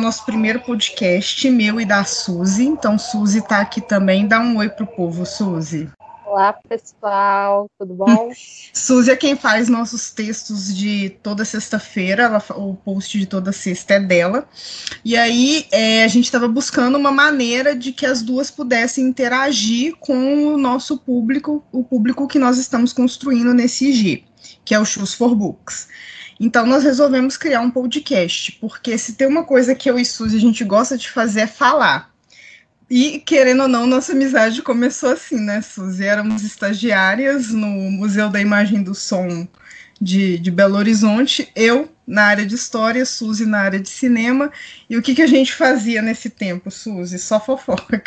Nosso primeiro podcast, meu e da Suzy. Então, Suzy está aqui também. Dá um oi pro povo, Suzy. Olá, pessoal, tudo bom? Suzy é quem faz nossos textos de toda sexta-feira, o post de toda sexta é dela. E aí é, a gente estava buscando uma maneira de que as duas pudessem interagir com o nosso público, o público que nós estamos construindo nesse IG, que é o Shoes for Books. Então, nós resolvemos criar um podcast, porque se tem uma coisa que eu e Suzy a gente gosta de fazer é falar. E, querendo ou não, nossa amizade começou assim, né, Suzy? Éramos estagiárias no Museu da Imagem do Som de, de Belo Horizonte, eu na área de história, Suzy na área de cinema. E o que, que a gente fazia nesse tempo, Suzy? Só fofoca.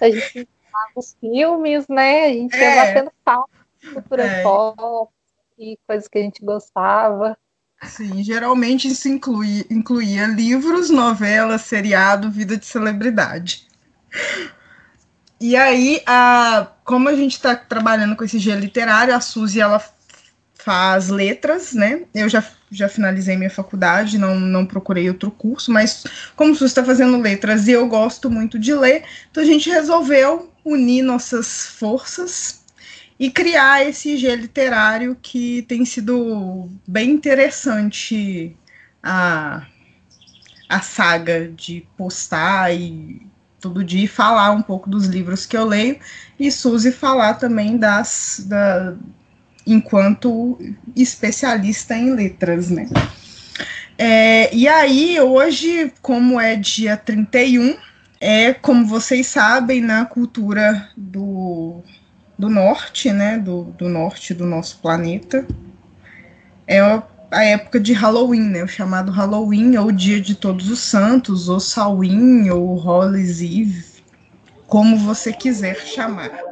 A gente os filmes, né? A gente é. ia batendo palma cultura é. pop, e coisas que a gente gostava. Sim, geralmente isso inclui, incluía livros, novelas, seriado, vida de celebridade. E aí, a, como a gente está trabalhando com esse gênero literário, a Suzy ela faz letras, né? Eu já, já finalizei minha faculdade, não, não procurei outro curso, mas como Suzy está fazendo letras e eu gosto muito de ler, então a gente resolveu unir nossas forças e criar esse G literário que tem sido bem interessante a, a saga de postar e todo dia falar um pouco dos livros que eu leio e Suzy falar também das da, enquanto especialista em letras, né? É, e aí, hoje, como é dia 31, é, como vocês sabem, na cultura do do norte, né, do, do norte do nosso planeta, é a época de Halloween, né, o chamado Halloween, ou Dia de Todos os Santos, ou Samhain, ou Hollis Eve, como você quiser chamar.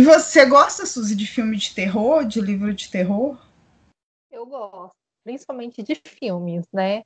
E você gosta, Suzy, de filme de terror, de livro de terror? Eu gosto, principalmente de filmes, né?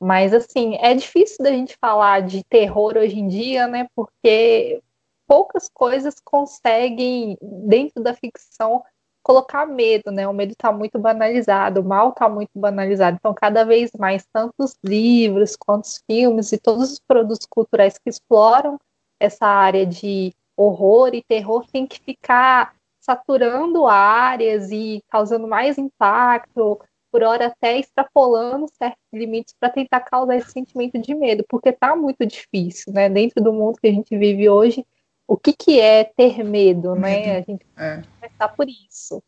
Mas assim, é difícil da gente falar de terror hoje em dia, né? Porque poucas coisas conseguem, dentro da ficção, colocar medo, né? O medo está muito banalizado, o mal está muito banalizado. Então, cada vez mais, tanto os livros quanto os filmes e todos os produtos culturais que exploram essa área de horror e terror tem que ficar saturando áreas e causando mais impacto, por hora até extrapolando certos limites para tentar causar esse sentimento de medo, porque está muito difícil, né? Dentro do mundo que a gente vive hoje, o que, que é ter medo, né? A gente é. começar por isso.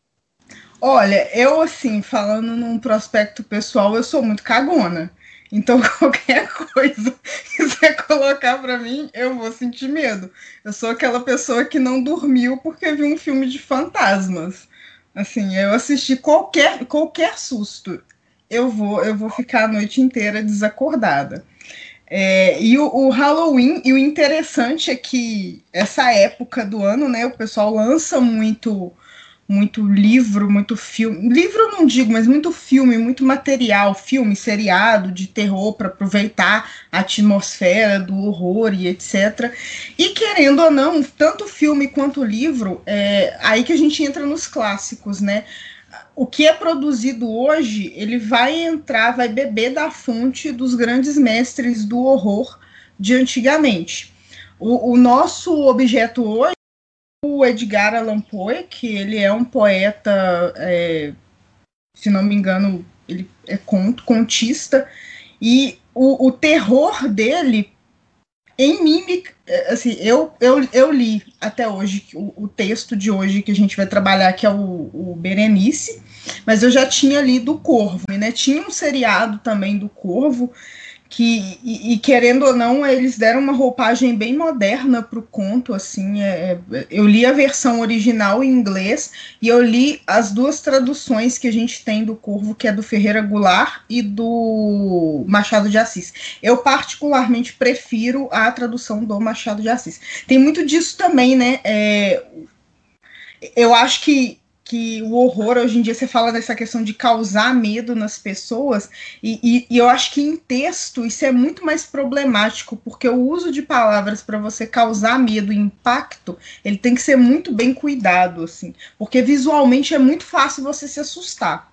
Olha, eu assim, falando num prospecto pessoal, eu sou muito cagona. Então, qualquer coisa que você colocar para mim, eu vou sentir medo. Eu sou aquela pessoa que não dormiu porque viu um filme de fantasmas. Assim, eu assisti qualquer, qualquer susto, eu vou, eu vou ficar a noite inteira desacordada. É, e o, o, Halloween, e o interessante é que essa época do ano, né, o pessoal lança muito muito livro, muito filme. Livro eu não digo, mas muito filme, muito material, filme, seriado de terror para aproveitar a atmosfera do horror e etc. E querendo ou não, tanto filme quanto livro, é aí que a gente entra nos clássicos, né? O que é produzido hoje, ele vai entrar, vai beber da fonte dos grandes mestres do horror de antigamente. O, o nosso objeto hoje o Edgar Allan Poe, que ele é um poeta, é, se não me engano, ele é conto, contista, e o, o terror dele em mímica, é, assim, eu, eu, eu li até hoje o, o, texto de hoje que a gente vai trabalhar, que é o, o Berenice, mas eu já tinha lido o Corvo, né? Tinha um seriado também do Corvo, que e, e, querendo ou não eles deram uma roupagem bem moderna para o conto assim é, é, eu li a versão original em inglês e eu li as duas traduções que a gente tem do Corvo que é do Ferreira Goulart e do Machado de Assis. Eu particularmente prefiro a tradução do Machado de Assis. Tem muito disso também né? É, eu acho que que o horror, hoje em dia, você fala dessa questão de causar medo nas pessoas, e, e, e, eu acho que em texto isso é muito mais problemático, porque o uso de palavras para você causar medo e impacto, ele tem que ser muito bem cuidado, assim, porque visualmente é muito fácil você se assustar.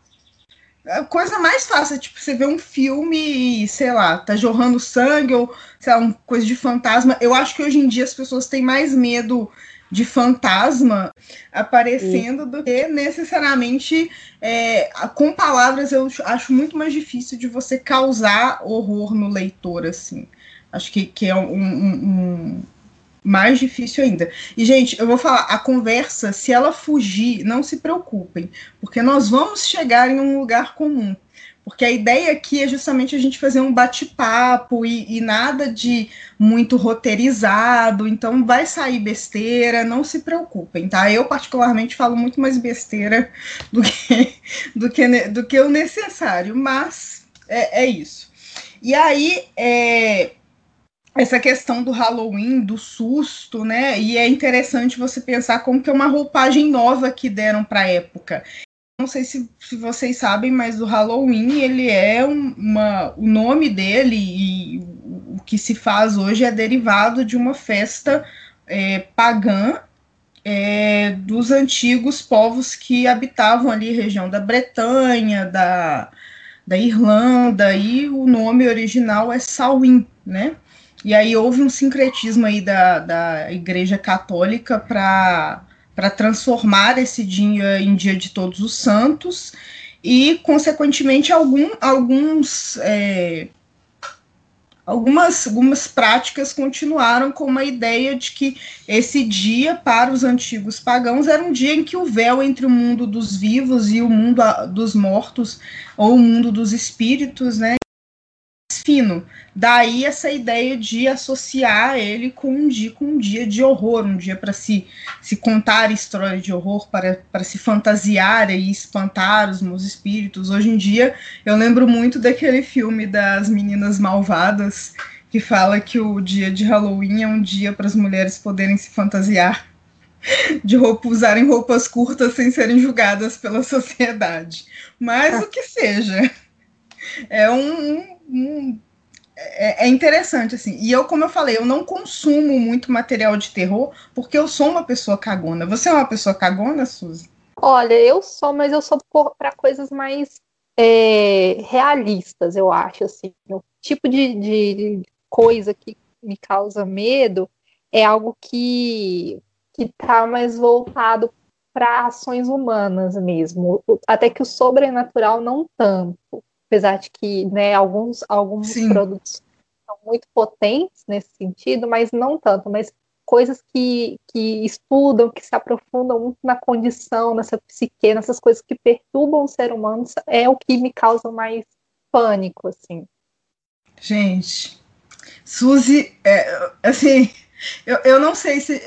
A coisa mais fácil é, tipo, você ver um filme e, sei lá, tá jorrando sangue ou, sei lá, uma coisa de fantasma. Eu acho que hoje em dia as pessoas têm mais medo de fantasma aparecendo Sim. do que necessariamente é, com palavras eu acho muito mais difícil de você causar horror no leitor assim acho que, que é um, um, um mais difícil ainda. E, gente, eu vou falar, a conversa, se ela fugir, não se preocupem, porque nós vamos chegar em um lugar comum. Porque a ideia aqui é justamente a gente fazer um bate-papo e, e, nada de muito roteirizado, então vai sair besteira, não se preocupem, tá? Eu, particularmente, falo muito mais besteira do que, do que, do que o necessário, mas é, é isso. E aí, é, essa questão do Halloween, do susto, né? E é interessante você pensar como que é uma roupagem nova que deram para a época não sei se, se, vocês sabem, mas o Halloween ele é uma, o nome dele e o que se faz hoje é derivado de uma festa é, pagã é, dos antigos povos que habitavam ali a região da Bretanha, da, da Irlanda, e o nome original é Samhain, né? E aí houve um sincretismo aí da, da Igreja Católica para para transformar esse dia em Dia de Todos os Santos e, consequentemente, algum, alguns, é, algumas, algumas práticas continuaram com uma ideia de que esse dia, para os antigos pagãos, era um dia em que o véu entre o mundo dos vivos e o mundo dos mortos, ou o mundo dos espíritos, né, fino. Daí essa ideia de associar ele com um dia, com um dia de horror, um dia para se, se contar história de horror, para, para se fantasiar e espantar os meus espíritos. Hoje em dia, eu lembro muito daquele filme das meninas malvadas, que fala que o dia de Halloween é um dia para as mulheres poderem se fantasiar de roupa, usarem roupas curtas sem serem julgadas pela sociedade. Mas o que seja. É um, um é, é, interessante, assim. E eu, como eu falei, eu não consumo muito material de terror porque eu sou uma pessoa cagona. Você é uma pessoa cagona, Suzy? Olha, eu sou, mas eu sou para coisas mais é, realistas, eu acho, assim. O tipo de, de coisa que me causa medo é algo que que tá mais voltado para ações humanas mesmo, até que o sobrenatural não tanto apesar de que né, alguns, alguns produtos são muito potentes nesse sentido, mas não tanto, mas coisas que, que estudam, que se aprofundam muito na condição, nessa psique, nessas coisas que perturbam o ser humano, é o que me causa mais pânico, assim. Gente, Suzy, é, assim, eu, eu não sei se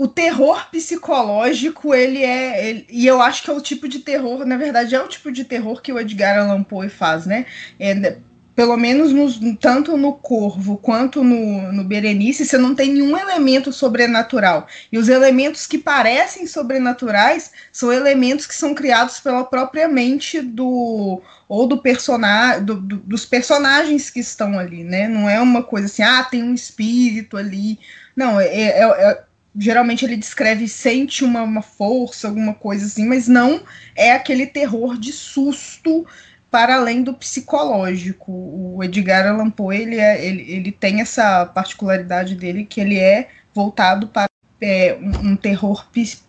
o terror psicológico, ele é. Ele, e eu acho que é o tipo de terror, na verdade, é o tipo de terror que o Edgar Allan Poe faz, né? É, pelo menos no, tanto no Corvo quanto no, no Berenice, você não tem nenhum elemento sobrenatural. E os elementos que parecem sobrenaturais são elementos que são criados pela própria mente do ou do personagem do, do, dos personagens que estão ali, né? Não é uma coisa assim, ah, tem um espírito ali. Não, é, é, é geralmente ele descreve sente uma, uma força, alguma coisa assim, mas não é aquele terror de susto para além do psicológico. O Edgar Allan Poe ele, é, ele, ele tem essa particularidade dele que ele é voltado para é, um, um, terror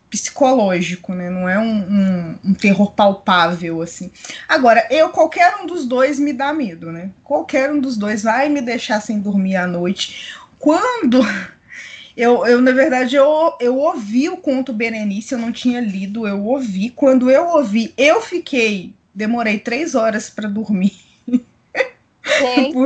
psicológico, né? Não é um, um, um, terror palpável assim. Agora, eu qualquer um dos dois me dá medo, né? Qualquer um dos dois vai me deixar sem dormir à noite. Quando eu, eu, na verdade, eu, eu ouvi o conto Berenice, eu não tinha lido, eu ouvi. Quando eu ouvi, eu fiquei. Demorei três horas para dormir. Gente.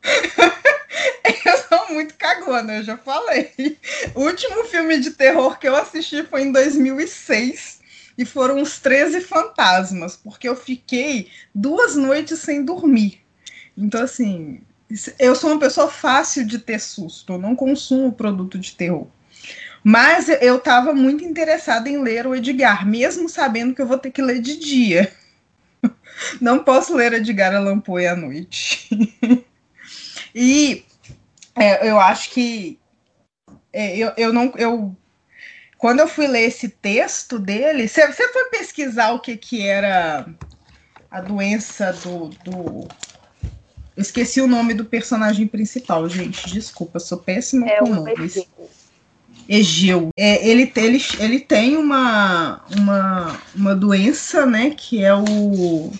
eu sou muito cagona, eu já falei. O último filme de terror que eu assisti foi em 2006 e foram os 13 Fantasmas, porque eu fiquei duas noites sem dormir. Então, assim, eu sou uma pessoa fácil de ter susto, eu não consumo produto de terror. Mas eu estava muito interessada em ler o Edgar, mesmo sabendo que eu vou ter que ler de dia. Não posso ler Edgar Allan Poe à noite. e é, eu acho que é, eu, eu não eu quando eu fui ler esse texto dele, você foi pesquisar o que que era a doença do, do esqueci o nome do personagem principal, gente. Desculpa, sou péssima é com nomes. Egeu. É, ele, ele, ele tem uma, uma, uma doença, né? Que é o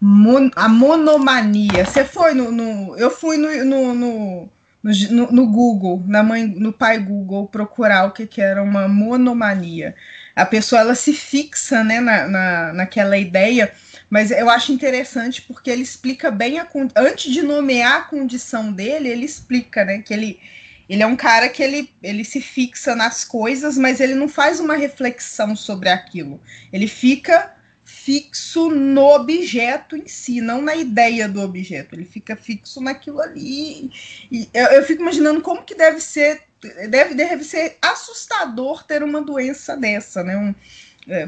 mon, a monomania. Você foi no, no, Eu fui no, no, no, no, no Google, na mãe, no pai Google, procurar o que, que era uma monomania. A pessoa ela se fixa né, na, na, naquela ideia mas eu acho interessante porque ele explica bem a antes de nomear a condição dele, ele explica, né, que ele ele é um cara que ele, ele se fixa nas coisas, mas ele não faz uma reflexão sobre aquilo. Ele fica fixo no objeto em si, não na ideia do objeto. Ele fica fixo naquilo ali. E eu, eu fico imaginando como que deve ser, deve, deve ser assustador ter uma doença dessa, né? Um,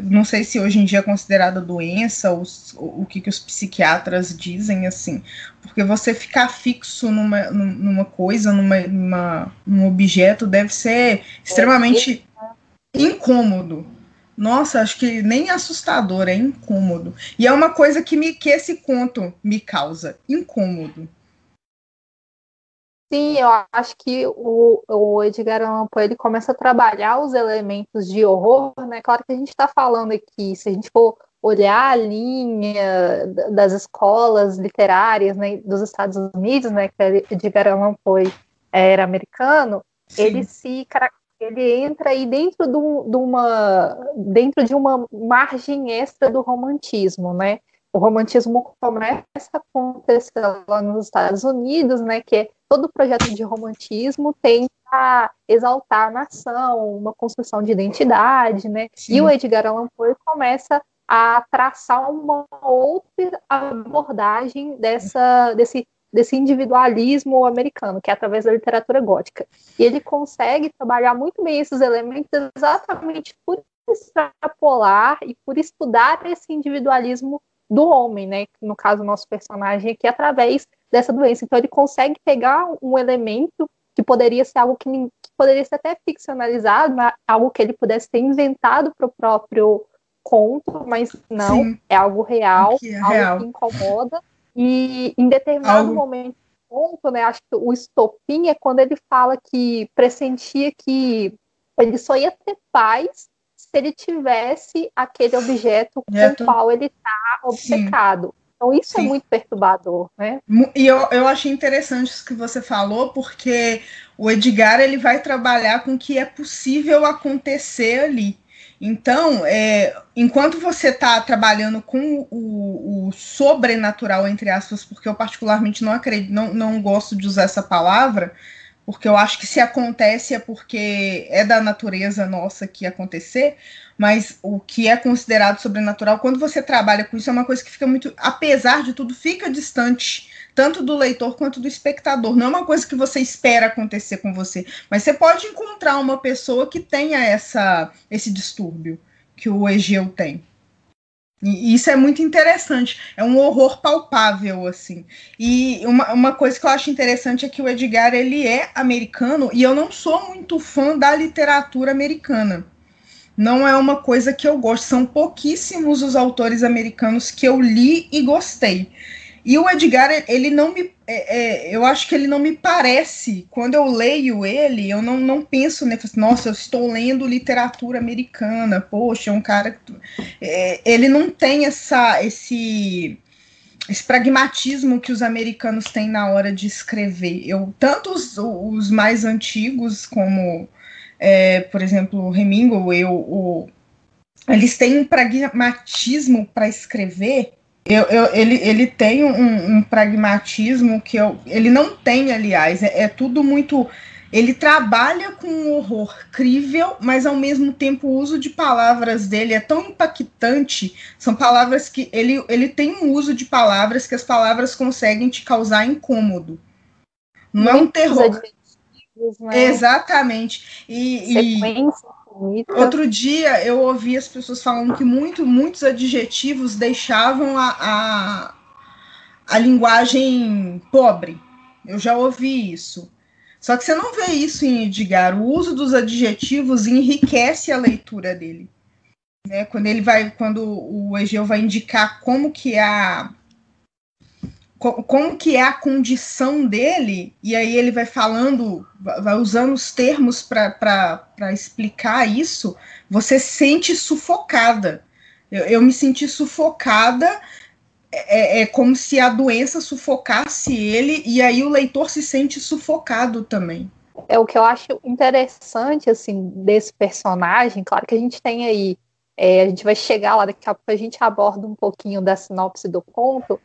não sei se hoje em dia é considerada doença ou o que, que os psiquiatras dizem assim, porque você ficar fixo numa, numa coisa, numa, numa, num objeto, deve ser extremamente incômodo. Nossa, acho que nem assustador, é incômodo. E é uma coisa que, me, que esse conto me causa, incômodo. Sim, eu acho que o, o Edgar Allan Poe ele começa a trabalhar os elementos de horror, né? Claro que a gente está falando aqui, se a gente for olhar a linha das escolas literárias né, dos Estados Unidos, né, que Edgar Allan Poe era americano, Sim. ele se ele entra aí dentro de, uma dentro de uma margem extra do romantismo, né? O romantismo começa a acontecer lá nos Estados Unidos, né? Que é todo projeto de romantismo tenta exaltar a nação, uma construção de identidade, né? Sim. E o Edgar Allan Poe começa a traçar uma outra abordagem dessa, desse, desse individualismo americano, que é através da literatura gótica. E ele consegue trabalhar muito bem esses elementos exatamente por extrapolar e por estudar esse individualismo do homem, né? No caso, o nosso personagem aqui, através dessa doença. Então ele consegue pegar um elemento que poderia ser algo que, que poderia ser até ficcionalizado, né? algo que ele pudesse ter inventado para o próprio conto, mas não, Sim. é algo real, é algo real. que incomoda. E em determinado algo... momento ponto, né, acho que o estopim é quando ele fala que pressentia que ele só ia ter paz se ele tivesse aquele objeto com o qual ele está obcecado. Sim. Então, isso é Sim. é muito perturbador, né? E eu, eu achei interessante isso que você falou, porque o Edgar ele vai trabalhar com o que é possível acontecer ali. Então, é, enquanto você está trabalhando com o, o, sobrenatural, entre aspas, porque eu particularmente não acredito, não, não gosto de usar essa palavra, porque eu acho que se acontece é porque é da natureza nossa que acontecer, mas o que é considerado sobrenatural, quando você trabalha com isso, é uma coisa que fica muito, apesar de tudo, fica distante tanto do leitor quanto do espectador. Não é uma coisa que você espera acontecer com você, mas você pode encontrar uma pessoa que tenha essa, esse distúrbio que o Egeu tem. E isso é muito interessante, é um horror palpável, assim. E uma, uma coisa que eu acho interessante é que o Edgar, ele é americano, e eu não sou muito fã da literatura americana. Não é uma coisa que eu gosto, são pouquíssimos os autores americanos que eu li e gostei. E o Edgar, ele não me. É, é, eu acho que ele não me parece. Quando eu leio ele, eu não, não penso, né? Nossa, eu estou lendo literatura americana. Poxa, é um cara. É, ele não tem essa, esse, esse pragmatismo que os americanos têm na hora de escrever. Eu, tanto os, os mais antigos, como, é, por exemplo, Hemingway, eu, o, eles têm um pragmatismo para escrever eu, eu, ele, ele tem um, um, pragmatismo que eu, ele não tem, aliás, é, é, tudo muito. Ele trabalha com um horror crível, mas ao mesmo tempo o uso de palavras dele é tão impactante. São palavras que ele, ele tem um uso de palavras que as palavras conseguem te causar incômodo. Não é um terror. né? Exatamente. E, e outro dia eu ouvi as pessoas falando que muito, muitos adjetivos deixavam a, a, a linguagem pobre. Eu já ouvi isso. Só que você não vê isso em Edgar. O uso dos adjetivos enriquece a leitura dele. Né? Quando ele vai, quando o Egeu vai indicar como que é como que é a condição dele, e aí ele vai falando, vai usando os termos para explicar isso, você sente sufocada. Eu, eu me senti sufocada, é, é, é como se a doença sufocasse ele, e aí o leitor se sente sufocado também. É o que eu acho interessante, assim, desse personagem, claro que a gente tem aí é, a gente vai chegar lá, daqui a pouco a gente aborda um pouquinho da sinopse do conto,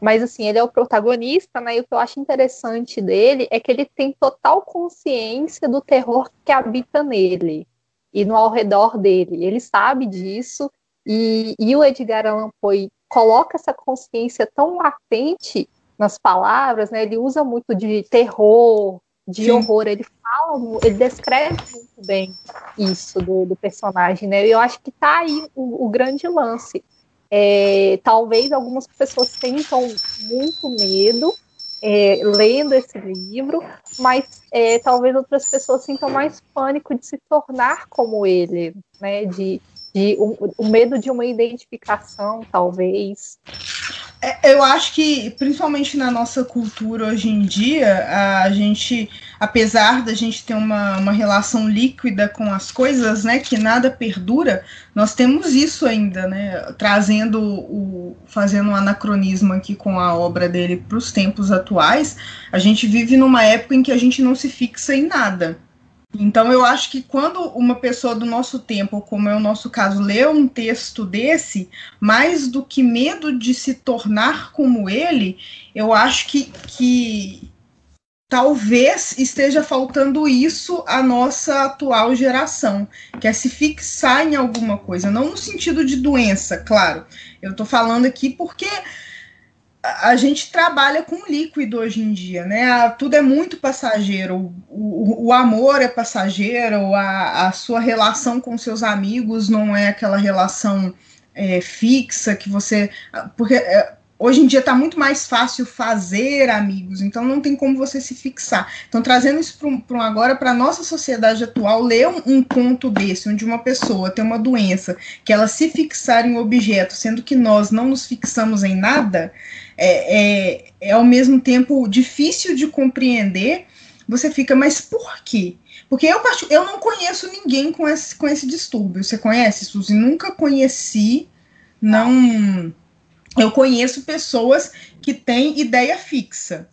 mas assim, ele é o protagonista, né? E o que eu acho interessante dele é que ele tem total consciência do terror que habita nele e no ao redor dele. Ele sabe disso, e, e o Edgar Allan Poe coloca essa consciência tão latente nas palavras, né? Ele usa muito de terror, de Sim. horror. Ele fala, ele descreve muito bem isso do, do personagem, né? E eu acho que tá aí o, o grande lance. É, talvez algumas pessoas tenham muito medo é, lendo esse livro, mas é, talvez outras pessoas sintam mais pânico de se tornar como ele, né? De, de um, o medo de uma identificação, talvez. É, eu acho que, principalmente na nossa cultura hoje em dia, a gente, apesar da gente ter uma, uma relação líquida com as coisas, né, que nada perdura, nós temos isso ainda, né, trazendo o, fazendo um anacronismo aqui com a obra dele para os tempos atuais, a gente vive numa época em que a gente não se fixa em nada. Então, eu acho que quando uma pessoa do nosso tempo, como é o nosso caso, lê um texto desse, mais do que medo de se tornar como ele, eu acho que, que talvez esteja faltando isso à nossa atual geração, que é se fixar em alguma coisa, não no sentido de doença, claro. Eu estou falando aqui porque a gente trabalha com líquido hoje em dia, né? Tudo é muito passageiro. O, o, amor é passageiro, a, a, sua relação com seus amigos não é aquela relação é, fixa que você. Porque é, hoje em dia está muito mais fácil fazer amigos, então não tem como você se fixar. Então, trazendo isso para agora, para a nossa sociedade atual, ler um, um, conto desse, onde uma pessoa tem uma doença, que ela se fixar em um objeto, sendo que nós não nos fixamos em nada, é, é, é ao mesmo tempo difícil de compreender. Você fica, mas por quê? Porque eu, eu não conheço ninguém com esse, com esse distúrbio. Você conhece, Suzy? Nunca conheci, não eu conheço pessoas que têm ideia fixa.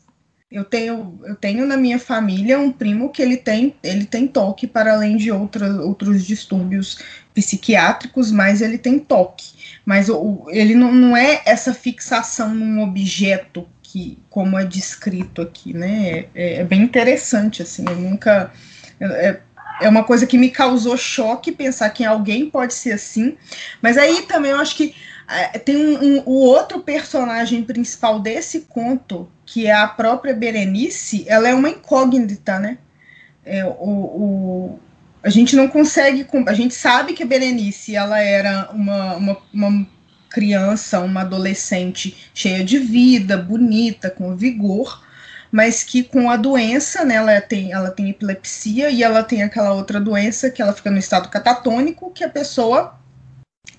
Eu tenho, eu tenho na minha família um primo que ele tem, ele tem toque para além de outras, outros distúrbios psiquiátricos, mas ele tem toque. Mas o, ele não, não é essa fixação num objeto que, como é descrito aqui, né? É, é bem interessante, assim. Eu nunca é, é uma coisa que me causou choque pensar que alguém pode ser assim. Mas aí também eu acho que é, tem um, um, o outro personagem principal desse conto, que é a própria Berenice, ela é uma incógnita, né? É, o, o, a gente não consegue. A gente sabe que a Berenice ela era uma, uma, uma criança, uma adolescente cheia de vida, bonita, com vigor, mas que com a doença, né, ela tem, ela tem epilepsia e ela tem aquela outra doença que ela fica no estado catatônico, que a pessoa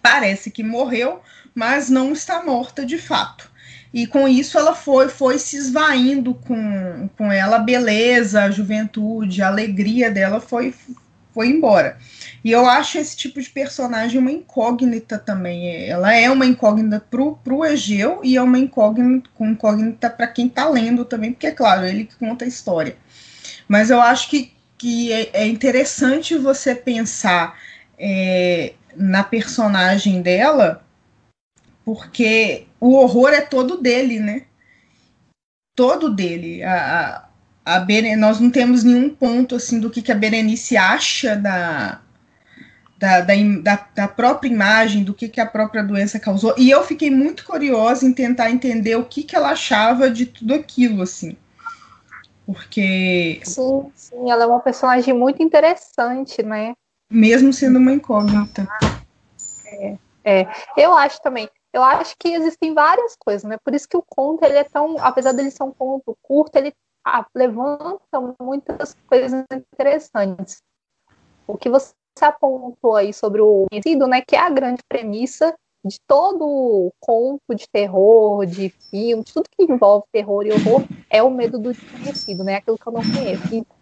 parece que morreu, mas não está morta de fato. E com isso ela foi, foi se esvaindo com, com ela, a beleza, a juventude, a alegria dela foi, foi embora. E eu acho esse tipo de personagem uma incógnita também. Ela é uma incógnita pro, pro Egeu e é uma incógnita, incógnita para quem está lendo também, porque, é claro, ele que conta a história. Mas eu acho que, que é, é interessante você pensar é, na personagem dela porque o horror é todo dele, né? Todo dele. A, a, a Beren, nós não temos nenhum ponto assim do que, que a Berenice acha da, da, da, da, própria imagem, do que, que a própria doença causou. E eu fiquei muito curiosa em tentar entender o que, que ela achava de tudo aquilo, assim. Porque. Sim, sim, ela é uma personagem muito interessante, né? Mesmo sendo uma incógnita. É, é. Eu acho também. Eu acho que existem várias coisas, né? Por isso que o conto, ele é tão. Apesar dele ser um conto curto, ele levanta muitas coisas interessantes. O que você apontou aí sobre o conhecido, né? Que é a grande premissa de todo conto de terror, de filme, de tudo que envolve terror e horror, é o medo do desconhecido, né? Aquilo que eu não conheço. Então,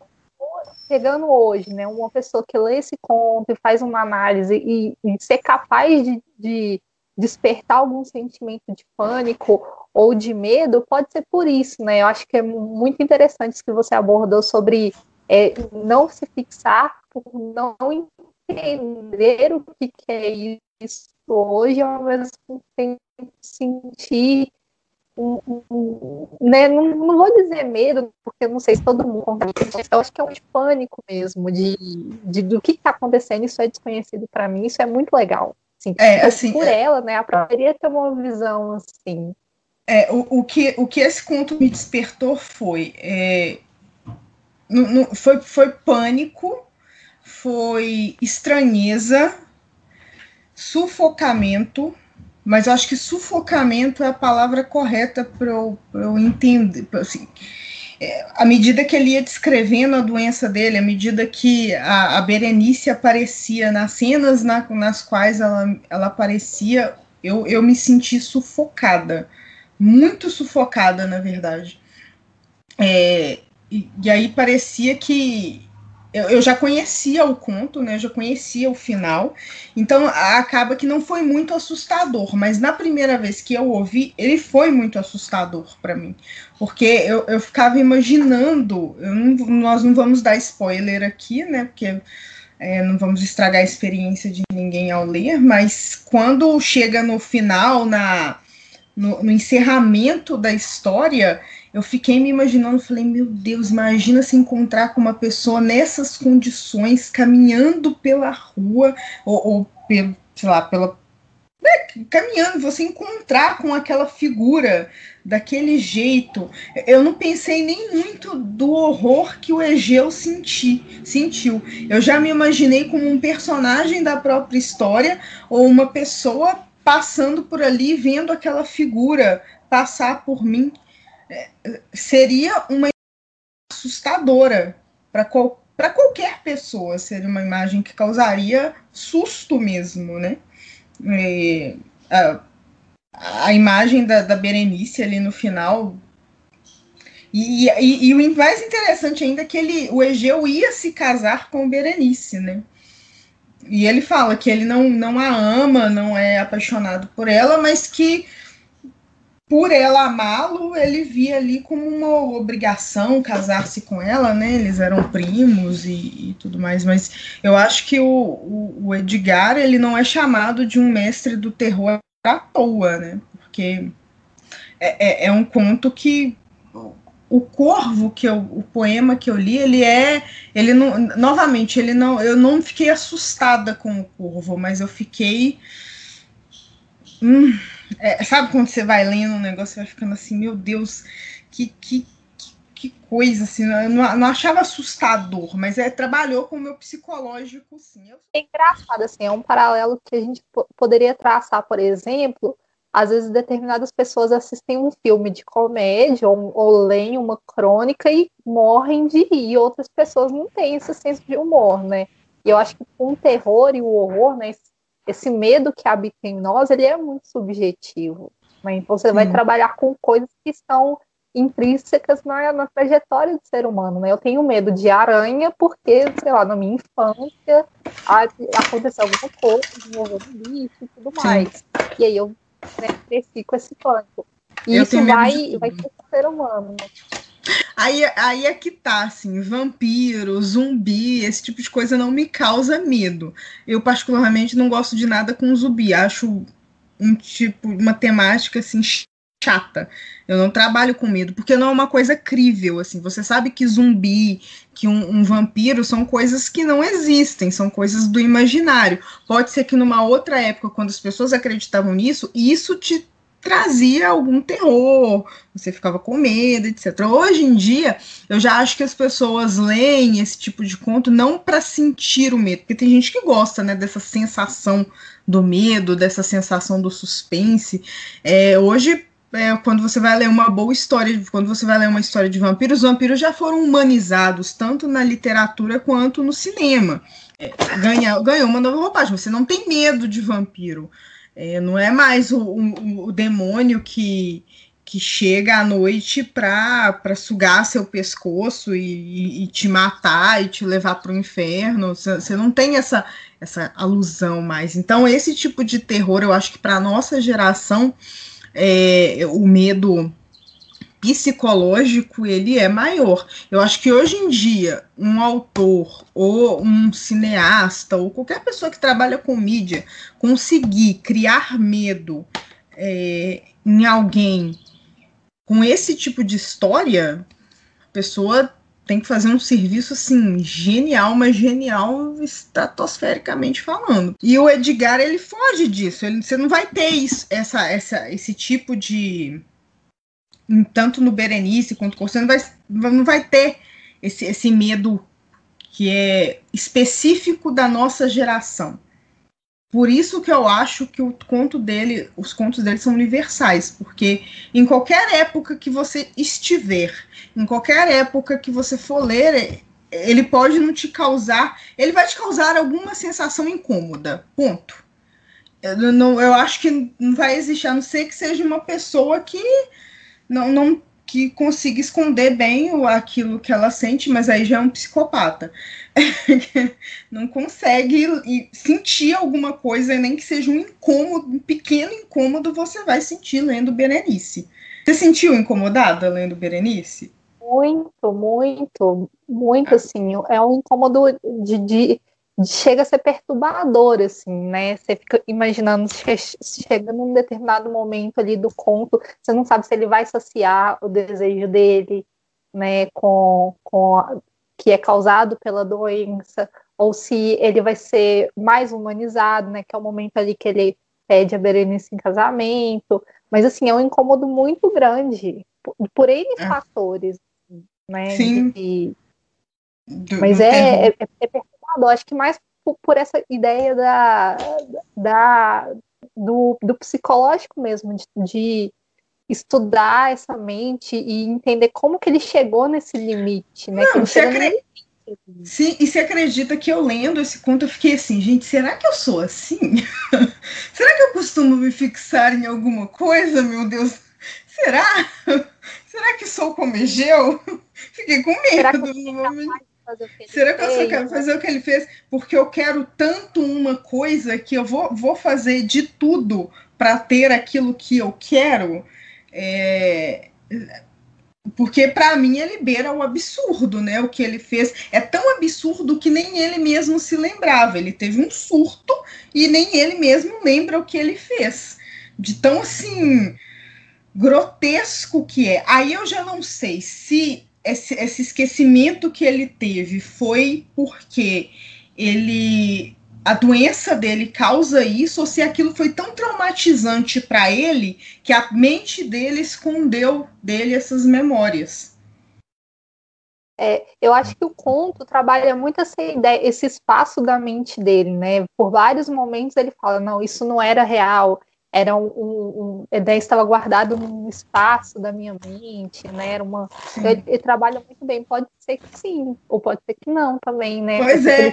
pegando hoje, né, uma pessoa que lê esse conto e faz uma análise e, e ser capaz de, de, despertar algum sentimento de pânico ou de medo, pode ser por isso, né? Eu acho que é muito interessante isso que você abordou sobre é, não se fixar por não entender o que, que é isso hoje, ao mesmo tempo sentir um, um, né, não, não, vou dizer medo, porque eu não sei se todo mundo eu acho que é um pânico mesmo de, de do que está acontecendo, isso é desconhecido para mim, isso é muito legal. Assim, é, assim, por é... ela, né, a poderia ter uma visão assim. É, o, o, que, o que esse conto me despertou foi, é, no, no, foi, foi pânico, foi estranheza, sufocamento, mas eu acho que sufocamento é a palavra correta para eu, eu, entender. Assim, é, à medida que ele ia descrevendo a doença dele, à medida que a, a Berenice aparecia nas cenas na, nas quais ela, ela aparecia, eu, eu me senti sufocada, muito sufocada, na verdade. É, e, e aí parecia que eu, eu, já conhecia o conto, né? Eu já conhecia o final. Então acaba que não foi muito assustador, mas na primeira vez que eu ouvi, ele foi muito assustador para mim. Porque eu, eu ficava imaginando, não, nós não vamos dar spoiler aqui, né? Porque é, não vamos estragar a experiência de ninguém ao ler, mas quando chega no final, na, no, no encerramento da história, eu fiquei me imaginando, falei, meu Deus, imagina se encontrar com uma pessoa nessas condições, caminhando pela rua, ou, ou pelo, sei lá, pela. Né, caminhando, você encontrar com aquela figura daquele jeito. Eu não pensei nem muito do horror que o Egeu senti, sentiu. Eu já me imaginei como um personagem da própria história ou uma pessoa passando por ali vendo aquela figura passar por mim seria uma assustadora para qual, qualquer pessoa, seria uma imagem que causaria susto mesmo, né? E, a, a imagem da, da Berenice ali no final. E, e, e, o mais interessante ainda é que ele, o Egeu ia se casar com Berenice, né? E ele fala que ele não, não a ama, não é apaixonado por ela, mas que por ela amá-lo, ele via ali como uma obrigação casar-se com ela, né? Eles eram primos e, e tudo mais, mas eu acho que o, o, o, Edgar ele não é chamado de um mestre do terror à toa, né? Porque é, é, é um conto que o corvo que eu, o poema que eu li, ele é, ele não, novamente, ele não, eu não fiquei assustada com o corvo, mas eu fiquei hum, é, sabe quando você vai lendo um negócio e vai ficando assim, meu Deus, que, que, que coisa, assim, eu não, não, achava assustador, mas é, trabalhou com o meu psicológico, sim. É engraçado, assim, é um paralelo que a gente poderia traçar, por exemplo, às vezes determinadas pessoas assistem um filme de comédia ou, ou leem uma crônica e morrem de rir, outras pessoas não têm esse senso de humor, né? E eu acho que com o terror e o horror, né, esse medo que habita em nós, ele é muito subjetivo. Né? Então você vai trabalhar com coisas que estão intrínsecas na, na, trajetória do ser humano, né? Eu tenho medo de aranha porque, sei lá, na minha infância aconteceu alguma coisa, um bicho e tudo mais. Sim. E aí eu né, cresci com esse pânico. E eu isso vai, vai ser o ser humano. Né? Aí, aí é que tá, assim, vampiro, zumbi, esse tipo de coisa não me causa medo. Eu, particularmente, não gosto de nada com zumbi. Acho um tipo, uma temática, assim, chata. Eu não trabalho com medo, porque não é uma coisa crível, assim. Você sabe que zumbi, que um, um, vampiro são coisas que não existem, são coisas do imaginário. Pode ser que numa outra época, quando as pessoas acreditavam nisso, isso te trazia algum terror, você ficava com medo, etc. Hoje em dia, eu já acho que as pessoas leem esse tipo de conto não para sentir o medo, porque tem gente que gosta, né, dessa sensação do medo, dessa sensação do suspense. É, hoje, é, quando você vai ler uma boa história, quando você vai ler uma história de vampiros, os vampiros já foram humanizados tanto na literatura quanto no cinema. É, ganha, ganhou uma nova roupagem. Você não tem medo de vampiro. É, não é mais o, o, o, demônio que, que chega à noite para sugar seu pescoço e, e, te matar e te levar para o inferno. Você não tem essa, essa alusão mais. Então, esse tipo de terror, eu acho que para nossa geração, é, o medo psicológico ele é maior. Eu acho que hoje em dia um autor ou um cineasta ou qualquer pessoa que trabalha com mídia conseguir criar medo é, em alguém com esse tipo de história, a pessoa tem que fazer um serviço assim genial, mas genial estratosfericamente falando. E o Edgar ele foge disso. Ele, você não vai ter isso, essa, essa, esse tipo de tanto no Berenice quanto no Corsano, vai, não vai ter esse, esse medo que é específico da nossa geração. Por isso que eu acho que o conto dele, os contos dele são universais, porque em qualquer época que você estiver, em qualquer época que você for ler, ele pode não te causar, ele vai te causar alguma sensação incômoda. Ponto. Eu, não, eu acho que não vai existir, a não ser que seja uma pessoa que não, não que consiga esconder bem o, aquilo que ela sente, mas aí já é um psicopata. não consegue sentir alguma coisa, nem que seja um incômodo, um pequeno incômodo, você vai sentir lendo Berenice. Você sentiu incomodada lendo Berenice? Muito, muito, muito, assim. É um incômodo de, de chega a ser perturbador, assim, né? Você fica imaginando, chega num determinado momento ali do conto, você não sabe se ele vai saciar o desejo dele, né, com, com a, que é causado pela doença, ou se ele vai ser mais humanizado, né, que é o momento ali que ele pede a Berenice em casamento, mas assim, é um incômodo muito grande, por, por N é. fatores, né? Sim. De, mas é, é, é, eu acho que mais por, essa ideia da, da, do, do psicológico mesmo, de, de estudar essa mente e entender como que ele chegou nesse limite, né? Não, você acredita... Sim, e você acredita que eu lendo esse conto eu fiquei assim, gente, será que eu sou assim? será que eu costumo me fixar em alguma coisa, meu Deus? Será? Será que sou como Egeu? Fiquei com medo. Será que eu fazer o que ele Será que eu só quero fazer o que ele fez? Porque eu quero tanto uma coisa que eu vou, vou fazer de tudo para ter aquilo que eu quero. É... Porque para mim ele beira o absurdo, né? O que ele fez é tão absurdo que nem ele mesmo se lembrava. Ele teve um surto e nem ele mesmo lembra o que ele fez. De tão assim grotesco que é. Aí eu já não sei se esse, esse esquecimento que ele teve foi porque ele a doença dele causa isso ou se aquilo foi tão traumatizante para ele que a mente dele escondeu dele essas memórias. É, eu acho que o conto trabalha muito essa ideia, esse espaço da mente dele, né? Por vários momentos ele fala, não, isso não era real, era um, um, um né, estava guardado num espaço da minha mente, né? Era uma, ele, ele, trabalha muito bem. Pode ser que sim, ou pode ser que não também, né? Pois é.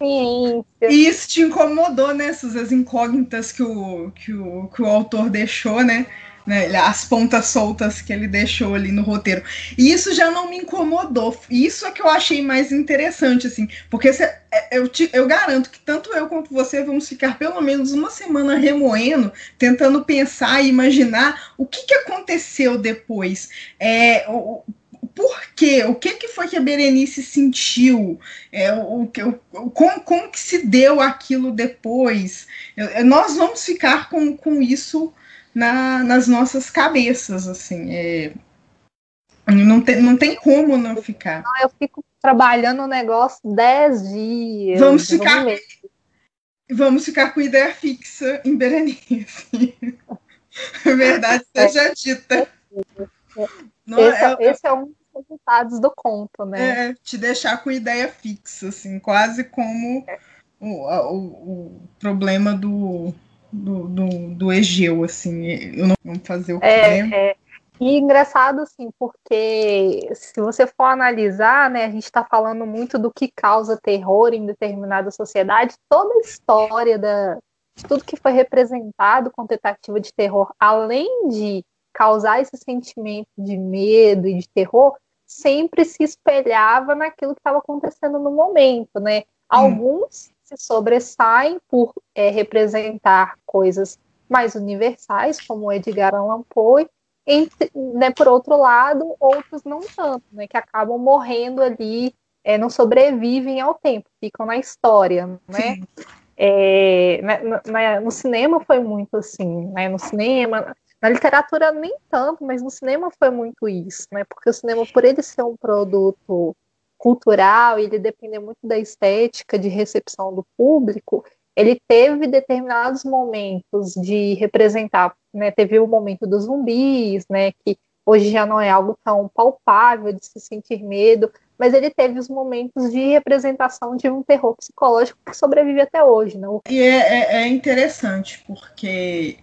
E isso te incomodou, né? Essas incógnitas que o, que o, que o autor deixou, né? Né, as pontas soltas que ele deixou ali no roteiro. E isso já não me incomodou. Isso é que eu achei mais interessante, assim, porque cê, é, eu, te, eu garanto que tanto eu quanto você vamos ficar pelo menos uma semana remoendo, tentando pensar e imaginar o que, que aconteceu depois. É, o, por quê? O que, que foi que a Berenice sentiu? É, o, o, como, como que se deu aquilo depois? Eu, nós vamos ficar com, com isso na, nas nossas cabeças, assim. É, não, tem, não tem como não ficar. Não, eu fico trabalhando o negócio dez dias. Vamos ficar, vamos ficar com ideia fixa em Berenice. Verdade seja é. dita. Não, esse, é, esse é um dos resultados do conto, né? É, te deixar com ideia fixa, assim, quase como o, o, o problema do, do, do, do, Egeu, assim, eu não vou fazer o que é, é. E engraçado, assim, porque se você for analisar, né, a gente está falando muito do que causa terror em determinada sociedade, toda a história da, de tudo que foi representado com tentativa de terror, além de causar esse sentimento de medo e de terror, sempre se espelhava naquilo que estava acontecendo no momento, né? Hum. Alguns se sobressaem por é, representar coisas mais universais, como Edgar Allan Poe, entre, né, por outro lado, outros não tanto, né, que acabam morrendo ali, é, não sobrevivem ao tempo, ficam na história, né? É, né, né, no cinema foi muito assim, né? No cinema, na literatura nem tanto, mas no cinema foi muito isso, né? Porque o cinema, por ele ser um produto cultural, ele depender muito da estética, de recepção do público, ele teve determinados momentos de representar, né? Teve o momento dos zumbis, né? Que hoje já não é algo tão palpável de se sentir medo, mas ele teve os momentos de representação de um terror psicológico que sobrevive até hoje, não? E é, é, é interessante porque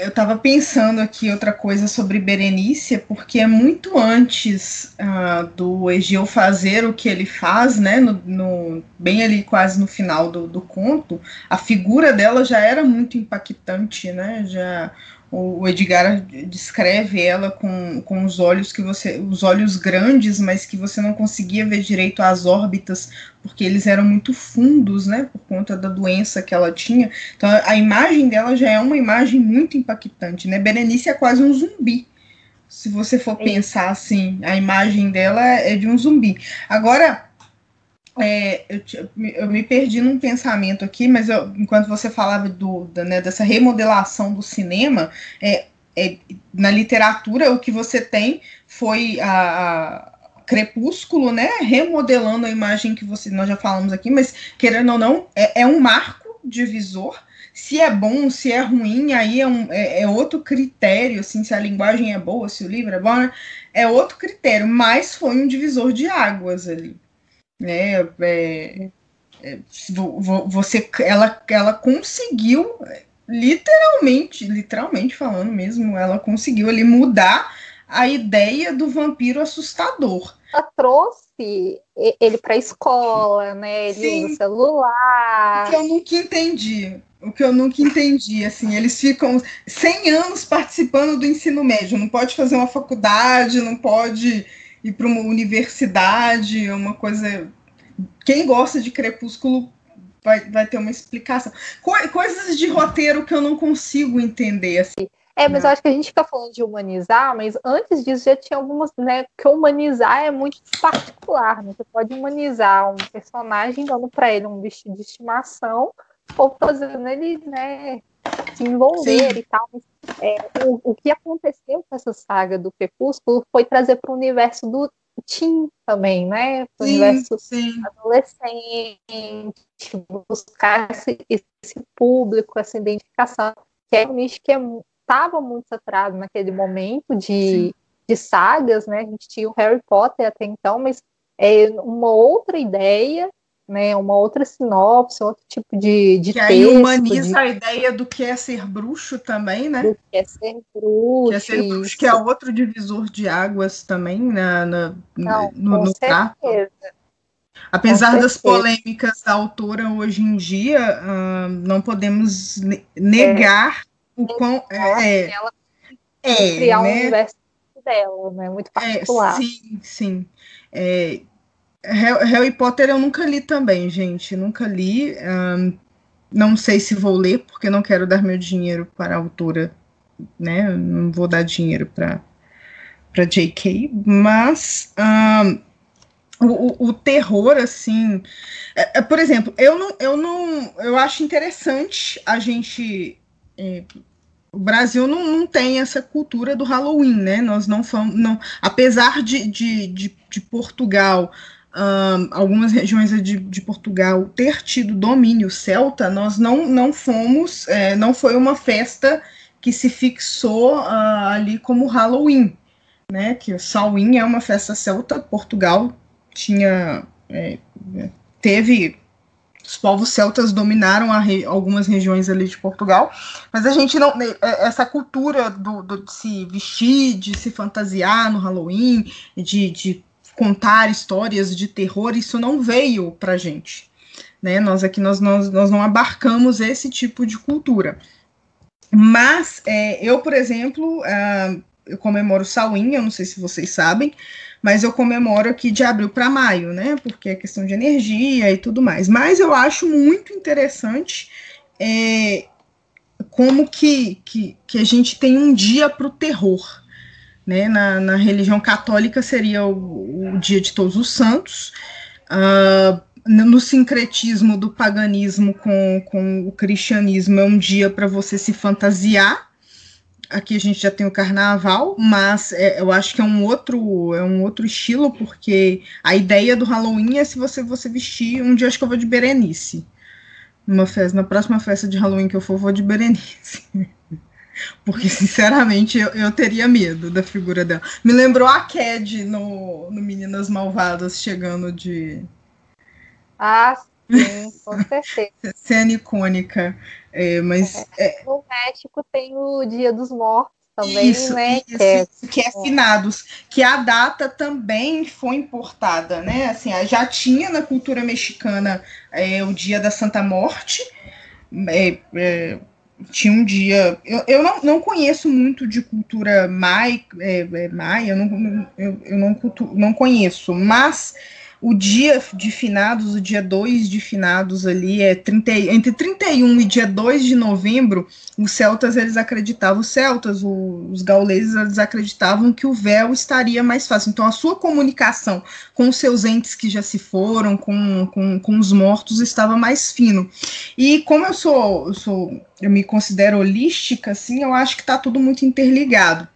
eu estava pensando aqui outra coisa sobre Berenice, porque é muito antes uh, do Egeu fazer o que ele faz, né? No, no, bem ali quase no final do, do conto, a figura dela já era muito impactante, né? Já o Edgar descreve ela com, com os olhos que você. os olhos grandes, mas que você não conseguia ver direito as órbitas, porque eles eram muito fundos, né? Por conta da doença que ela tinha. Então a imagem dela já é uma imagem muito impactante, né? Berenice é quase um zumbi. Se você for pensar assim, a imagem dela é de um zumbi. Agora, é, eu, eu, me perdi num pensamento aqui, mas eu, enquanto você falava do, da, né, dessa remodelação do cinema, é, é, na literatura o que você tem foi a, a, Crepúsculo, né, remodelando a imagem que você nós já falamos aqui, mas querendo ou não, é, é um marco divisor. Se é bom, se é ruim, aí é, um, é, é, outro critério, assim, se a linguagem é boa, se o livro é bom, né, é outro critério, mas foi um divisor de águas ali né? É, é, você, ela, ela conseguiu literalmente, literalmente falando mesmo, ela conseguiu ali mudar a ideia do vampiro assustador. Ela trouxe ele para a escola, né? Ele Sim. usa celular. O que eu nunca entendi. O que eu nunca entendi, assim, eles ficam 100 anos participando do ensino médio, não pode fazer uma faculdade, não pode ir para uma universidade, é uma coisa. Quem gosta de Crepúsculo vai, vai ter uma explicação. Co coisas de roteiro que eu não consigo entender. Assim. É, mas eu acho que a gente fica falando de humanizar, mas antes disso já tinha algumas, né? Que humanizar é muito particular, né? Você pode humanizar um personagem dando para ele um bicho de estimação ou fazendo ele, né, se envolver Sim. e tal. É, o, o que aconteceu com essa saga do Crepúsculo foi trazer para o universo do teen também, né? Para o universo sim. adolescente, buscar esse, esse, público, essa identificação, que é um nicho que estava é, muito saturado naquele momento de, de sagas, né? A gente tinha o Harry Potter até então, mas é uma outra ideia né, uma outra sinopse, outro tipo de, de que texto. aí humaniza de... a ideia do que é ser bruxo também, né? Do que é ser bruxo. Que é ser bruxo, que é outro divisor de águas também na, na Não, no, no certeza. Apesar das polêmicas da autora hoje em dia, uh, não podemos negar é. o quão. É, ela é, criar né? um universo dela, né? Muito é, particular. É, sim, sim. É, Harry Potter eu nunca li também, gente. Nunca li. Um, não sei se vou ler, porque não quero dar meu dinheiro para a autora, né? Não vou dar dinheiro para para J.K. Mas um, o, o, terror, assim, é, é, por exemplo, eu não, eu não, eu acho interessante a gente é, o Brasil não, não tem essa cultura do Halloween, né? Nós não fomos, não, apesar de, de, de, de Portugal um, algumas regiões de, de, Portugal ter tido domínio celta, nós não, não fomos, é, não foi uma festa que se fixou uh, ali como Halloween, né? Que o Samhain é uma festa celta. Portugal tinha é, teve os povos celtas dominaram re, algumas regiões ali de Portugal, mas a gente não é, essa cultura do, do, de se vestir, de se fantasiar no Halloween, de, de contar histórias de terror, isso não veio para gente. Né? Nós aqui nós, nós, nós não abarcamos esse tipo de cultura. Mas é, eu, por exemplo, uh, eu comemoro Samhain, eu não sei se vocês sabem, mas eu comemoro aqui de abril para maio, né? Porque é questão de energia e tudo mais. Mas eu acho muito interessante é, como que, que, que a gente tem um dia para o terror. Né? Na, na religião católica seria o, o dia de todos os santos. Uh, no sincretismo do paganismo com, com o cristianismo é um dia para você se fantasiar Aqui a gente já tem o carnaval, mas é, eu acho que é um outro é um outro estilo, porque a ideia do Halloween é se você você vestir um dia acho que eu vou de Berenice. Numa festa, na próxima festa de Halloween que eu for, eu vou de Berenice. Porque, sinceramente, eu, eu teria medo da figura dela. Me lembrou a Cad no, no Meninas Malvadas chegando de. Ah, sim, com certeza. Cena icônica. É, mas é, no México tem o Dia dos Mortos também, isso, né? Isso, que, é, que é finados, que a data também foi importada, né? Assim, já tinha na cultura mexicana é, o Dia da Santa Morte, é, é, tinha um dia. Eu, eu não, não conheço muito de cultura mai, é, é, maia, eu, não, eu, eu não, não conheço, mas o dia de finados, o dia 2 de finados ali, é 30, entre 31 e dia 2 de novembro, os celtas, eles acreditavam, os celtas, os gauleses, eles acreditavam que o véu estaria mais fácil. Então, a sua comunicação com os seus entes que já se foram, com, com, com os mortos, estava mais fino. E como eu sou, eu sou, eu me considero holística, assim, eu acho que está tudo muito interligado.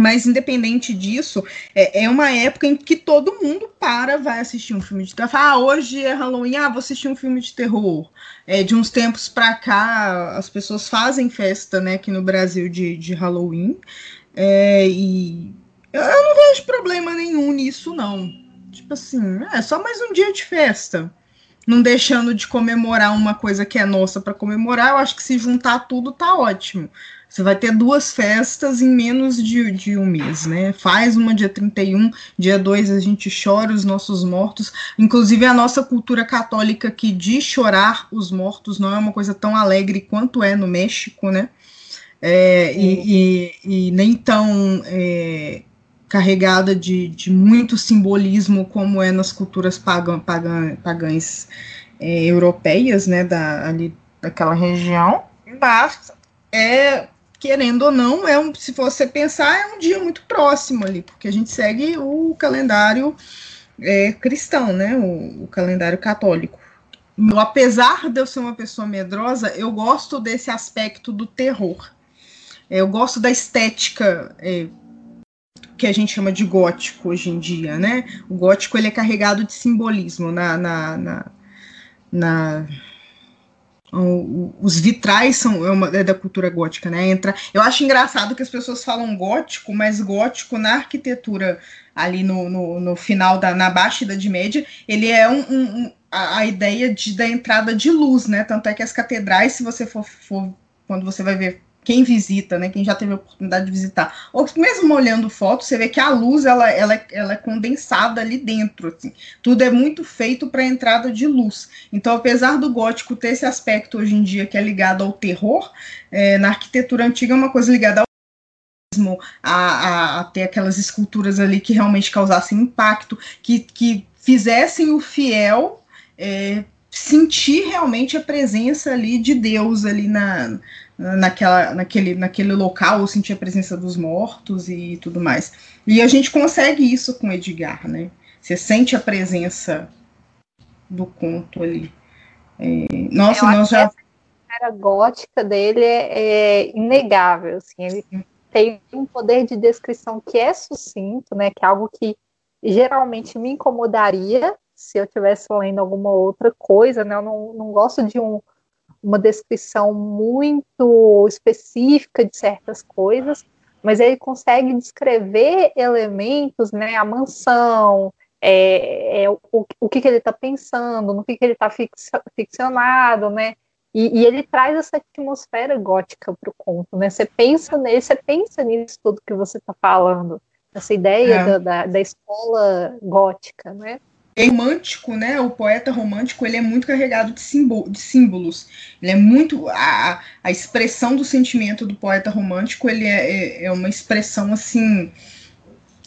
Mas, independente disso, é, é, uma época em que todo mundo para, vai assistir um filme de terror. Ah, hoje é Halloween, ah, vou assistir um filme de terror. É, de uns tempos para cá, as pessoas fazem festa, né, aqui no Brasil de, de Halloween. É, e eu não vejo problema nenhum nisso, não. Tipo assim, é só mais um dia de festa. Não deixando de comemorar uma coisa que é nossa para comemorar, eu acho que se juntar tudo tá ótimo. Você vai ter duas festas em menos de, de um mês, né? Faz uma dia 31, dia 2 a gente chora os nossos mortos. Inclusive, a nossa cultura católica que de chorar os mortos não é uma coisa tão alegre quanto é no México, né? É, e, e, e, nem tão é, carregada de, de, muito simbolismo como é nas culturas pagã, pagã, pagãs é, europeias, né, da, ali daquela região, mas é querendo ou não, é um, se você pensar, é um dia muito próximo ali, porque a gente segue o calendário é, cristão, né? O, o, calendário católico. Apesar de eu ser uma pessoa medrosa, eu gosto desse aspecto do terror. É, eu gosto da estética é, que a gente chama de gótico hoje em dia, né? O gótico ele é carregado de simbolismo na, na, na, na os vitrais são é, uma, é da cultura gótica, né? Entra, eu acho engraçado que as pessoas falam gótico, mas gótico na arquitetura ali no, no, no final da na Baixa Idade Média, ele é um, um, a, a, ideia de, da entrada de luz, né? Tanto é que as catedrais, se você for, for quando você vai ver quem visita, né, quem já teve a oportunidade de visitar, ou mesmo olhando foto, você vê que a luz ela, ela, ela é condensada ali dentro, assim. Tudo é muito feito para entrada de luz. Então, apesar do gótico ter esse aspecto hoje em dia que é ligado ao terror, é, na arquitetura antiga é uma coisa ligada ao a, a, a, ter aquelas esculturas ali que realmente causassem impacto, que, que fizessem o fiel é, sentir realmente a presença ali de Deus ali na, naquela, naquele, naquele local, ou sentir a presença dos mortos e tudo mais. E a gente consegue isso com Edgar, né? Você sente a presença do conto ali. É, nossa, nós já. A cara gótica dele é, é inegável, assim, ele tem um poder de descrição que é sucinto, né? Que é algo que geralmente me incomodaria se eu estivesse lendo alguma outra coisa, né? Eu não, não gosto de um uma descrição muito específica de certas coisas, mas ele consegue descrever elementos, né, a mansão, é, é o, o que, que ele está pensando, no que, que ele está ficcionado, né, e, e, ele traz essa atmosfera gótica para o conto, né, você pensa nele, você pensa nisso tudo que você está falando, essa ideia é. da, da, da escola gótica, né, romântico, né? O poeta romântico ele é muito carregado de, símbolo, de símbolos. Ele é muito a, a expressão do sentimento do poeta romântico. Ele é, é, é uma expressão assim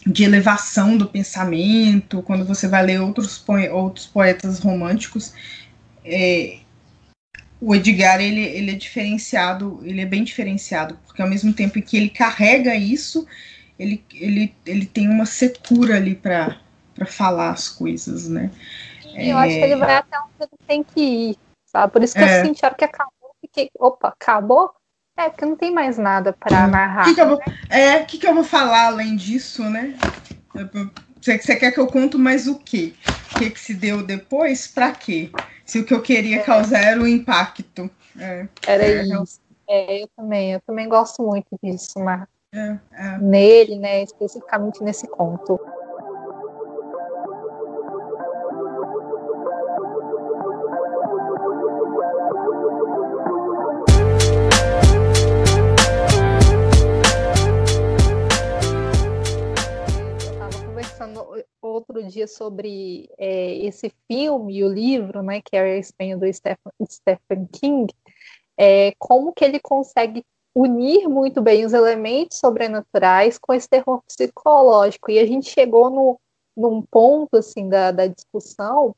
de elevação do pensamento. Quando você vai ler outros, outros poetas românticos, é, o Edgar ele, ele é diferenciado, ele é bem diferenciado, porque ao mesmo tempo que ele carrega isso, ele, ele, ele tem uma secura ali para para falar as coisas, né? Eu é... acho que ele vai até onde ele tem que ir, sabe? Por isso que é. eu senti a hora que acabou, fiquei, opa, acabou? É, porque não tem mais nada para narrar. Que que vou, né? É, o que, que eu vou falar além disso, né? Você, você quer que eu conto mais o quê? O que, que se deu depois? Para quê? Se o que eu queria é. causar era o impacto. É, era é, isso. É, eu também, eu também gosto muito disso, mas é, é. nele, né, especificamente nesse conto. Outro dia sobre é, esse filme e o livro, né, que é a Espanha do Stephen, Stephen King, é, como que ele consegue unir muito bem os elementos sobrenaturais com esse terror psicológico. E a gente chegou no, num ponto assim da, da discussão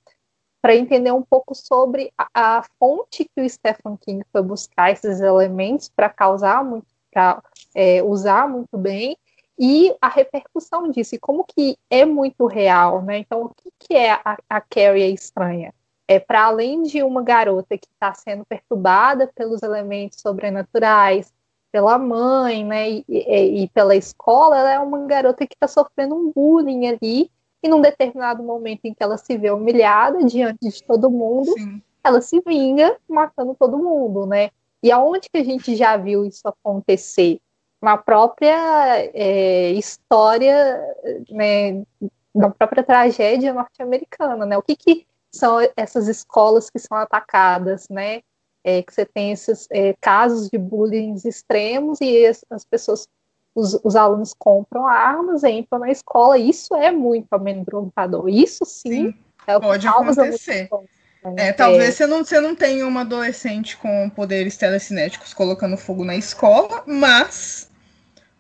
para entender um pouco sobre a, a, fonte que o Stephen King foi buscar esses elementos para causar muito, para é, usar muito bem e a repercussão disso, e como que é muito real, né? Então, o que, que é a, a Carrie estranha? É para além de uma garota que está sendo perturbada pelos elementos sobrenaturais, pela mãe, né, e, e, e pela escola, ela é uma garota que está sofrendo um bullying ali, e num determinado momento em que ela se vê humilhada diante de todo mundo, Sim. ela se vinga matando todo mundo, né? E aonde que a gente já viu isso acontecer? Uma própria é, história, né, da própria tragédia norte-americana, né? O que, que são essas escolas que são atacadas, né? É, que você tem esses é, casos de bullying extremos e as, as pessoas, os, os, alunos compram armas, entram na escola. Isso é muito amedrontador. Isso sim, sim é pode acontecer. É, talvez é. você não, você não tenha uma adolescente com poderes telecinéticos colocando fogo na escola, mas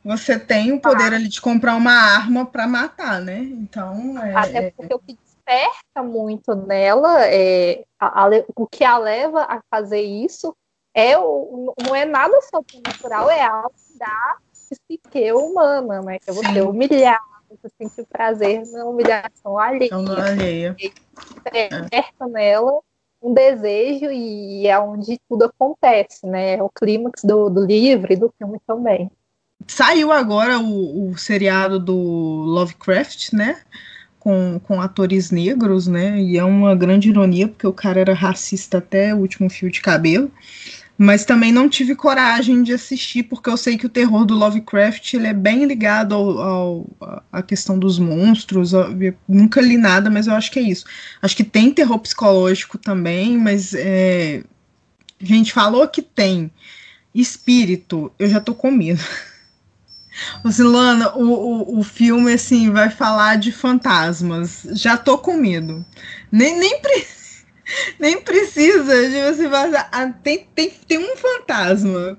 você tem o poder ah. ali de comprar uma arma para matar, né? Então. É, Até é, porque o que desperta muito nela é a, a, o que a leva a fazer isso é o, não é nada sobrenatural, é algo da psique humana, né? Que é você humilhar, você sentir prazer na humilhação alheia. Então, alheia. Desperta é. nela um desejo e é onde tudo acontece, né? É o clímax do, do livro e do filme também. Saiu agora o, o seriado do Lovecraft, né? Com, com atores negros, né? E é uma grande ironia, porque o cara era racista até o último fio de cabelo. Mas também não tive coragem de assistir, porque eu sei que o terror do Lovecraft ele é bem ligado ao, à questão dos monstros. Nunca li nada, mas eu acho que é isso. Acho que tem terror psicológico também, mas é, gente falou que tem espírito, eu já tô com medo. Silana, o, o, o filme assim vai falar de fantasmas. Já tô com medo. Nem, nem, pre... nem precisa de você falar. Ah, tem, tem, tem um fantasma.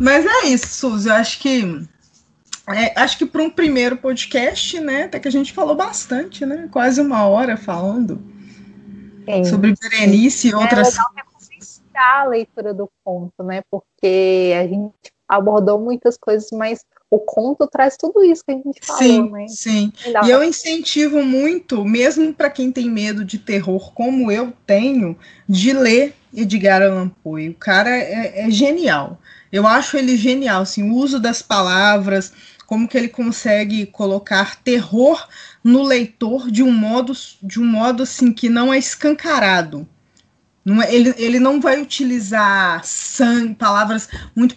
Mas é isso, Suzy. Eu acho que. É, acho que para um primeiro podcast, né? Até que a gente falou bastante, né? Quase uma hora falando Sim. sobre Berenice e outras. É legal a leitura do conto, né? Porque a gente abordou muitas coisas, mas o conto traz tudo isso que a gente falou, sim, né? Sim, E eu incentivo muito, mesmo para quem tem medo de terror, como eu tenho, de ler Edgar Allan Poe. O cara é, é genial. Eu acho ele genial, assim, o uso das palavras, como que ele consegue colocar terror no leitor de um modo, de um modo assim que não é escancarado. Não é, ele, ele não vai utilizar sangue, palavras muito.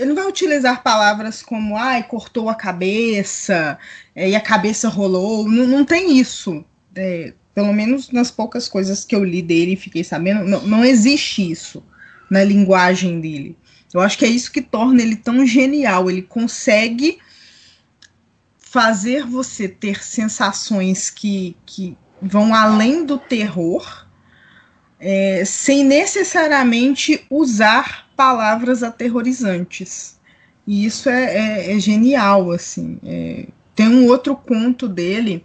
Ele não vai utilizar palavras como ai, cortou a cabeça é, e a cabeça rolou. Não, não tem isso. É, pelo menos nas poucas coisas que eu li dele e fiquei sabendo, não, não existe isso na linguagem dele. Eu acho que é isso que torna ele tão genial. Ele consegue fazer você ter sensações que, que vão além do terror, é, sem necessariamente usar palavras aterrorizantes. E isso é, é, é genial, assim. É, tem um outro conto dele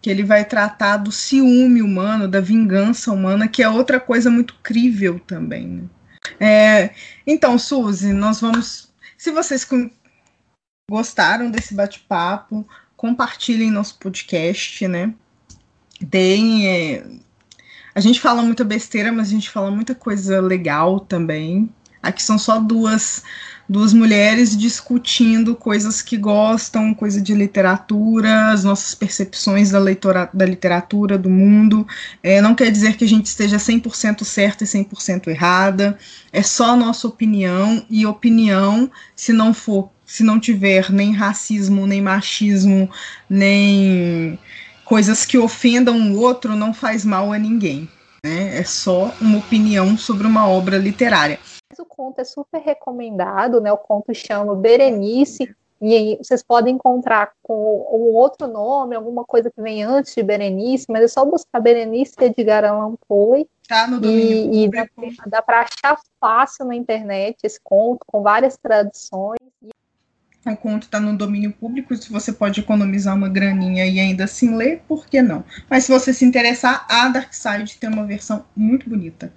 que ele vai tratar do ciúme humano, da vingança humana, que é outra coisa muito crível também. Né? É, então, Suzy, nós vamos. Se vocês gostaram desse bate-papo, compartilhem nosso podcast, né? Deem. É, a gente fala muita besteira, mas a gente fala muita coisa legal também. Aqui são só duas duas mulheres discutindo coisas que gostam, coisa de literatura, as nossas percepções da, leitora, da literatura, do mundo. É, não quer dizer que a gente esteja 100% certa e 100% errada, é só a nossa opinião, e opinião, se não for, se não tiver nem racismo, nem machismo, nem coisas que ofendam o outro, não faz mal a ninguém. Né? É só uma opinião sobre uma obra literária o conto é super recomendado, né? O conto chama Berenice, e vocês podem encontrar com um outro nome, alguma coisa que vem antes de Berenice, mas é só buscar Berenice Edgar Allan Poe. Tá no e, e dá, dá para achar fácil na internet esse conto, com várias traduções. O conto está no domínio público, se você pode economizar uma graninha e ainda assim ler, por que não? Mas se você se interessar, a Dark Side tem uma versão muito bonita.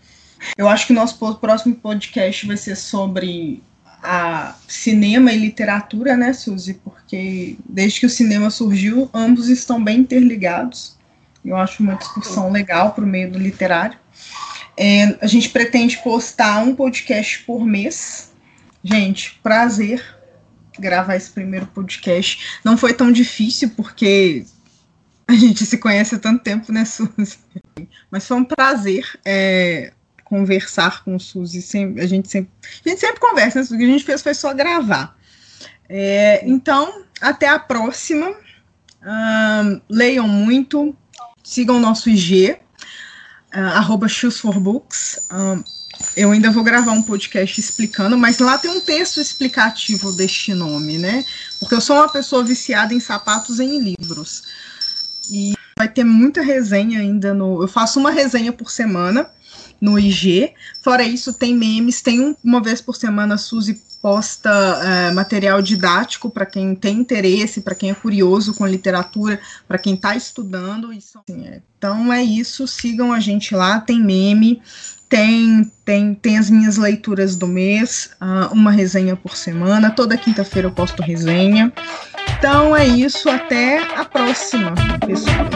Eu acho que o nosso próximo podcast vai ser sobre a cinema e literatura, né, Suzy? Porque desde que o cinema surgiu, ambos estão bem interligados. Eu acho uma discussão legal para o meio do literário. É, a gente pretende postar um podcast por mês. Gente, prazer gravar esse primeiro podcast. Não foi tão difícil, porque a gente se conhece há tanto tempo, né, Suzy? Mas foi um prazer. É, conversar com o Suzy. A, gente sempre, a gente sempre conversa, né? O que a gente fez foi só gravar. É, então, até a próxima. Leiam muito, sigam nosso IG, uh, arroba Books. Um, eu ainda vou gravar um podcast explicando, mas lá tem um texto explicativo deste nome, né? Porque eu sou uma pessoa viciada em sapatos e em livros. E vai ter muita resenha ainda no. Eu faço uma resenha por semana no IG. Fora isso, tem memes, tem um, uma vez por semana a Suzy posta é, material didático para quem tem interesse, para quem é curioso com literatura, para quem está estudando. Isso, assim, é. Então é isso, sigam a gente lá, tem meme, tem, tem, tem as minhas leituras do mês, uh, uma resenha por semana. Toda quinta-feira eu posto resenha. Então é isso, até a próxima, pessoal.